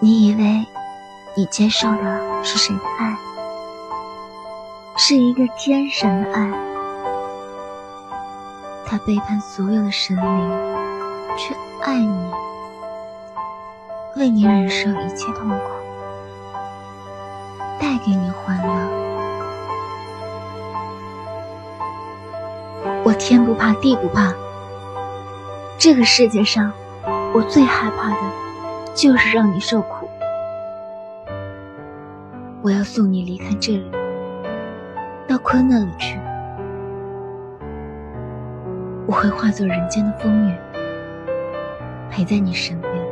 你以为你接受的是谁的爱？是一个天神的爱，他背叛所有的神灵，却爱你，为你忍受一切痛苦，带给你欢乐。我天不怕地不怕，这个世界上，我最害怕的，就是让你受苦。我要送你离开这里。到坤那里去，我会化作人间的风雨，陪在你身边。